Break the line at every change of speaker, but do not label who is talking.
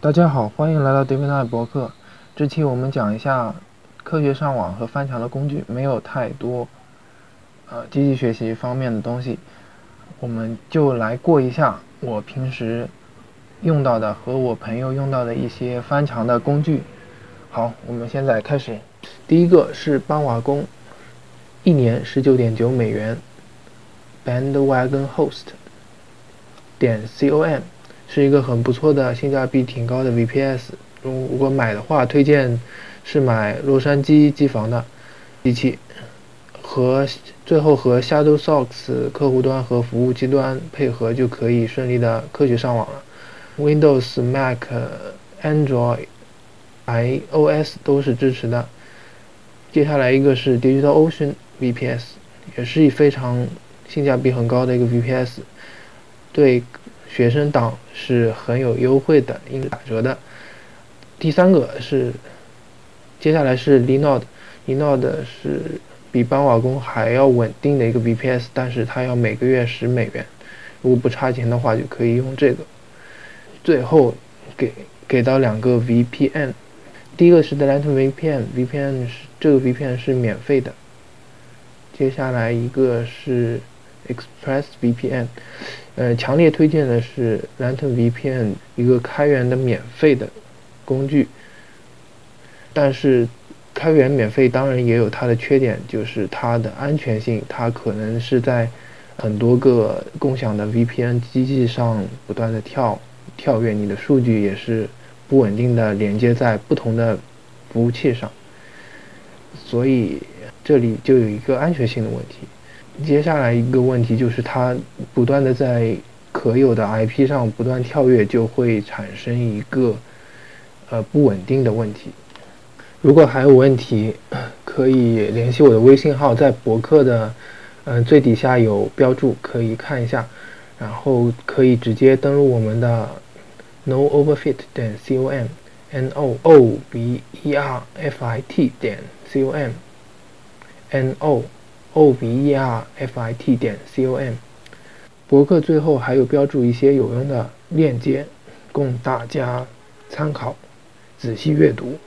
大家好，欢迎来到 David Night 博客。这期我们讲一下科学上网和翻墙的工具，没有太多呃机器学习方面的东西，我们就来过一下我平时用到的和我朋友用到的一些翻墙的工具。好，我们现在开始。第一个是搬瓦工，一年十九点九美元，Bandwagonhost 点 com。是一个很不错的性价比挺高的 VPS。如果买的话，推荐是买洛杉矶机房的机器，和最后和 Shadowsocks 客户端和服务器端配合，就可以顺利的科学上网了。Windows、Mac、Android、iOS 都是支持的。接下来一个是 DigitalOcean VPS，也是非常性价比很高的一个 VPS，对。学生党是很有优惠的，应该打折的。第三个是，接下来是 Linode，Linode 是比搬瓦工还要稳定的一个 VPS，但是它要每个月十美元，如果不差钱的话就可以用这个。最后给给到两个 VPN，第一个是 Lantern VPN，VPN 是这个 VPN 是免费的。接下来一个是 Express VPN。呃，强烈推荐的是 Lantern VPN 一个开源的免费的工具，但是开源免费当然也有它的缺点，就是它的安全性，它可能是在很多个共享的 VPN 机器上不断的跳跳跃，你的数据也是不稳定的连接在不同的服务器上，所以这里就有一个安全性的问题。接下来一个问题就是它不断的在可有的 IP 上不断跳跃，就会产生一个呃不稳定的问题。如果还有问题，可以联系我的微信号，在博客的嗯最底下有标注，可以看一下。然后可以直接登录我们的 nooverfit 点 com，n o o v e r f i t 点 com，n o。O v e r f i t 点 c o m，博客最后还有标注一些有用的链接，供大家参考，仔细阅读。